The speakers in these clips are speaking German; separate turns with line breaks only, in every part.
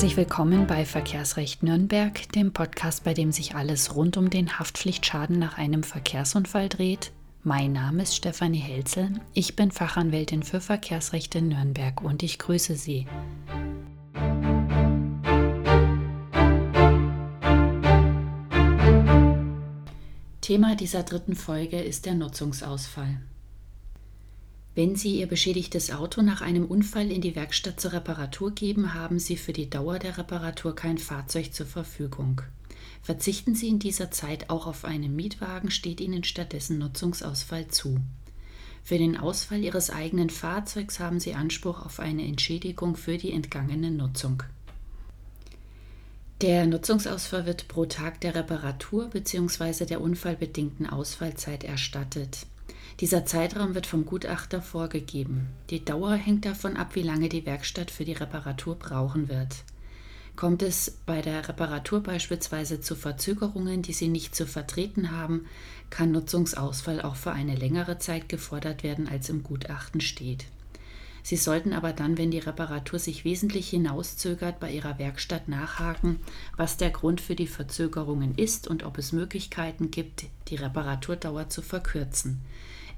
Herzlich willkommen bei Verkehrsrecht Nürnberg, dem Podcast, bei dem sich alles rund um den Haftpflichtschaden nach einem Verkehrsunfall dreht. Mein Name ist Stefanie Helzel, ich bin Fachanwältin für Verkehrsrecht in Nürnberg und ich grüße Sie. Thema dieser dritten Folge ist der Nutzungsausfall. Wenn Sie Ihr beschädigtes Auto nach einem Unfall in die Werkstatt zur Reparatur geben, haben Sie für die Dauer der Reparatur kein Fahrzeug zur Verfügung. Verzichten Sie in dieser Zeit auch auf einen Mietwagen, steht Ihnen stattdessen Nutzungsausfall zu. Für den Ausfall Ihres eigenen Fahrzeugs haben Sie Anspruch auf eine Entschädigung für die entgangene Nutzung. Der Nutzungsausfall wird pro Tag der Reparatur bzw. der unfallbedingten Ausfallzeit erstattet. Dieser Zeitraum wird vom Gutachter vorgegeben. Die Dauer hängt davon ab, wie lange die Werkstatt für die Reparatur brauchen wird. Kommt es bei der Reparatur beispielsweise zu Verzögerungen, die Sie nicht zu vertreten haben, kann Nutzungsausfall auch für eine längere Zeit gefordert werden, als im Gutachten steht. Sie sollten aber dann, wenn die Reparatur sich wesentlich hinauszögert, bei Ihrer Werkstatt nachhaken, was der Grund für die Verzögerungen ist und ob es Möglichkeiten gibt, die Reparaturdauer zu verkürzen.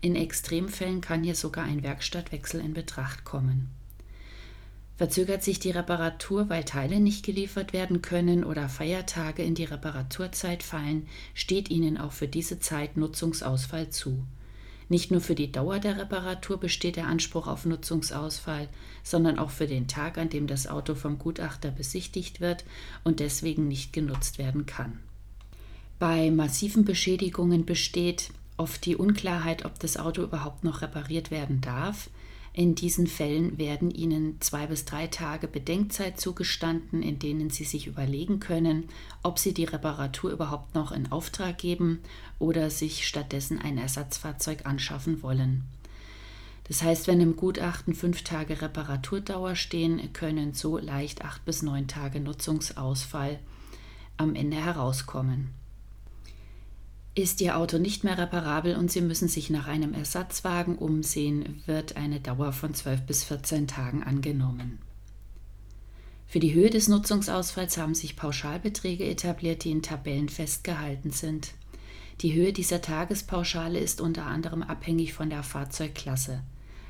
In Extremfällen kann hier sogar ein Werkstattwechsel in Betracht kommen. Verzögert sich die Reparatur, weil Teile nicht geliefert werden können oder Feiertage in die Reparaturzeit fallen, steht Ihnen auch für diese Zeit Nutzungsausfall zu. Nicht nur für die Dauer der Reparatur besteht der Anspruch auf Nutzungsausfall, sondern auch für den Tag, an dem das Auto vom Gutachter besichtigt wird und deswegen nicht genutzt werden kann. Bei massiven Beschädigungen besteht oft die Unklarheit, ob das Auto überhaupt noch repariert werden darf. In diesen Fällen werden Ihnen zwei bis drei Tage Bedenkzeit zugestanden, in denen Sie sich überlegen können, ob Sie die Reparatur überhaupt noch in Auftrag geben oder sich stattdessen ein Ersatzfahrzeug anschaffen wollen. Das heißt, wenn im Gutachten fünf Tage Reparaturdauer stehen, können so leicht acht bis neun Tage Nutzungsausfall am Ende herauskommen. Ist Ihr Auto nicht mehr reparabel und Sie müssen sich nach einem Ersatzwagen umsehen, wird eine Dauer von 12 bis 14 Tagen angenommen. Für die Höhe des Nutzungsausfalls haben sich Pauschalbeträge etabliert, die in Tabellen festgehalten sind. Die Höhe dieser Tagespauschale ist unter anderem abhängig von der Fahrzeugklasse.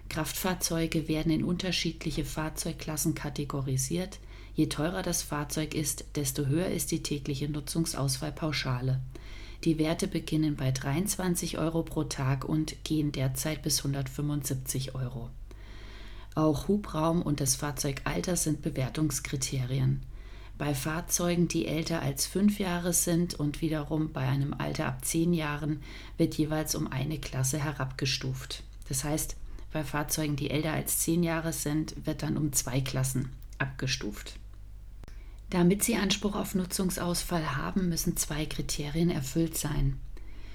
Kraftfahrzeuge werden in unterschiedliche Fahrzeugklassen kategorisiert. Je teurer das Fahrzeug ist, desto höher ist die tägliche Nutzungsausfallpauschale. Die Werte beginnen bei 23 Euro pro Tag und gehen derzeit bis 175 Euro. Auch Hubraum und das Fahrzeugalter sind Bewertungskriterien. Bei Fahrzeugen, die älter als fünf Jahre sind und wiederum bei einem Alter ab zehn Jahren, wird jeweils um eine Klasse herabgestuft. Das heißt, bei Fahrzeugen, die älter als zehn Jahre sind, wird dann um zwei Klassen abgestuft. Damit Sie Anspruch auf Nutzungsausfall haben, müssen zwei Kriterien erfüllt sein.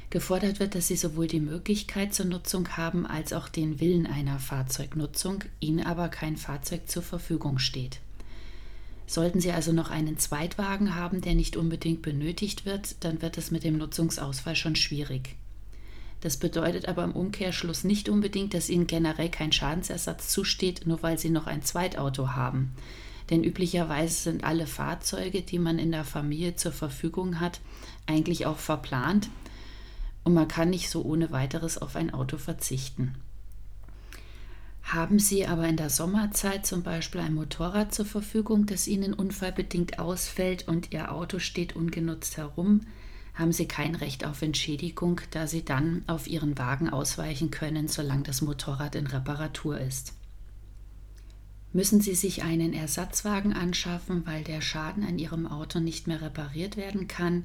Gefordert wird, dass Sie sowohl die Möglichkeit zur Nutzung haben als auch den Willen einer Fahrzeugnutzung, Ihnen aber kein Fahrzeug zur Verfügung steht. Sollten Sie also noch einen Zweitwagen haben, der nicht unbedingt benötigt wird, dann wird es mit dem Nutzungsausfall schon schwierig. Das bedeutet aber im Umkehrschluss nicht unbedingt, dass Ihnen generell kein Schadensersatz zusteht, nur weil Sie noch ein Zweitauto haben. Denn üblicherweise sind alle Fahrzeuge, die man in der Familie zur Verfügung hat, eigentlich auch verplant und man kann nicht so ohne weiteres auf ein Auto verzichten. Haben Sie aber in der Sommerzeit zum Beispiel ein Motorrad zur Verfügung, das Ihnen unfallbedingt ausfällt und Ihr Auto steht ungenutzt herum, haben Sie kein Recht auf Entschädigung, da Sie dann auf Ihren Wagen ausweichen können, solange das Motorrad in Reparatur ist. Müssen Sie sich einen Ersatzwagen anschaffen, weil der Schaden an Ihrem Auto nicht mehr repariert werden kann,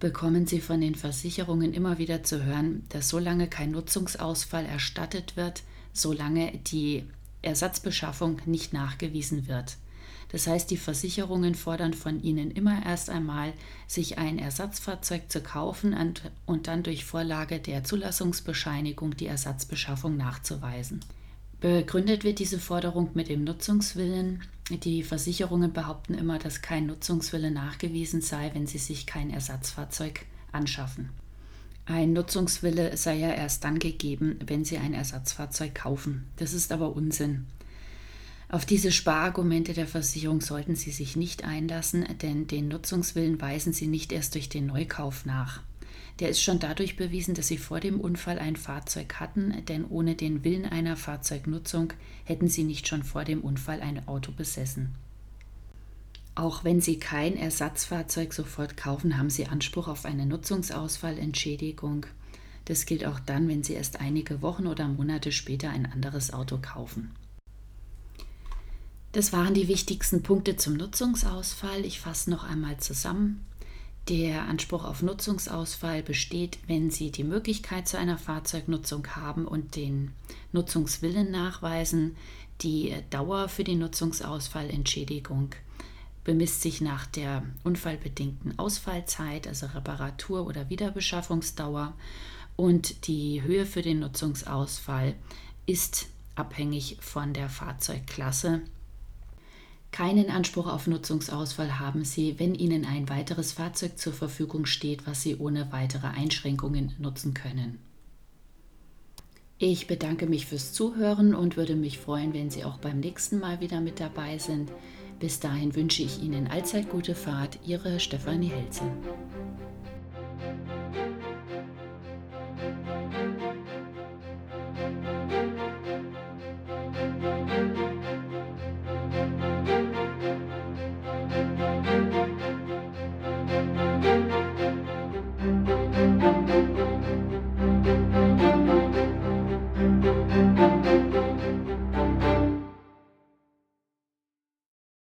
bekommen Sie von den Versicherungen immer wieder zu hören, dass solange kein Nutzungsausfall erstattet wird, solange die Ersatzbeschaffung nicht nachgewiesen wird. Das heißt, die Versicherungen fordern von Ihnen immer erst einmal, sich ein Ersatzfahrzeug zu kaufen und dann durch Vorlage der Zulassungsbescheinigung die Ersatzbeschaffung nachzuweisen. Begründet wird diese Forderung mit dem Nutzungswillen. Die Versicherungen behaupten immer, dass kein Nutzungswille nachgewiesen sei, wenn sie sich kein Ersatzfahrzeug anschaffen. Ein Nutzungswille sei ja erst dann gegeben, wenn sie ein Ersatzfahrzeug kaufen. Das ist aber Unsinn. Auf diese Sparargumente der Versicherung sollten Sie sich nicht einlassen, denn den Nutzungswillen weisen Sie nicht erst durch den Neukauf nach. Der ist schon dadurch bewiesen, dass Sie vor dem Unfall ein Fahrzeug hatten, denn ohne den Willen einer Fahrzeugnutzung hätten Sie nicht schon vor dem Unfall ein Auto besessen. Auch wenn Sie kein Ersatzfahrzeug sofort kaufen, haben Sie Anspruch auf eine Nutzungsausfallentschädigung. Das gilt auch dann, wenn Sie erst einige Wochen oder Monate später ein anderes Auto kaufen. Das waren die wichtigsten Punkte zum Nutzungsausfall. Ich fasse noch einmal zusammen. Der Anspruch auf Nutzungsausfall besteht, wenn Sie die Möglichkeit zu einer Fahrzeugnutzung haben und den Nutzungswillen nachweisen. Die Dauer für die Nutzungsausfallentschädigung bemisst sich nach der unfallbedingten Ausfallzeit, also Reparatur- oder Wiederbeschaffungsdauer. Und die Höhe für den Nutzungsausfall ist abhängig von der Fahrzeugklasse keinen Anspruch auf Nutzungsausfall haben Sie, wenn Ihnen ein weiteres Fahrzeug zur Verfügung steht, was Sie ohne weitere Einschränkungen nutzen können. Ich bedanke mich fürs Zuhören und würde mich freuen, wenn Sie auch beim nächsten Mal wieder mit dabei sind. Bis dahin wünsche ich Ihnen allzeit gute Fahrt, Ihre Stefanie Helze.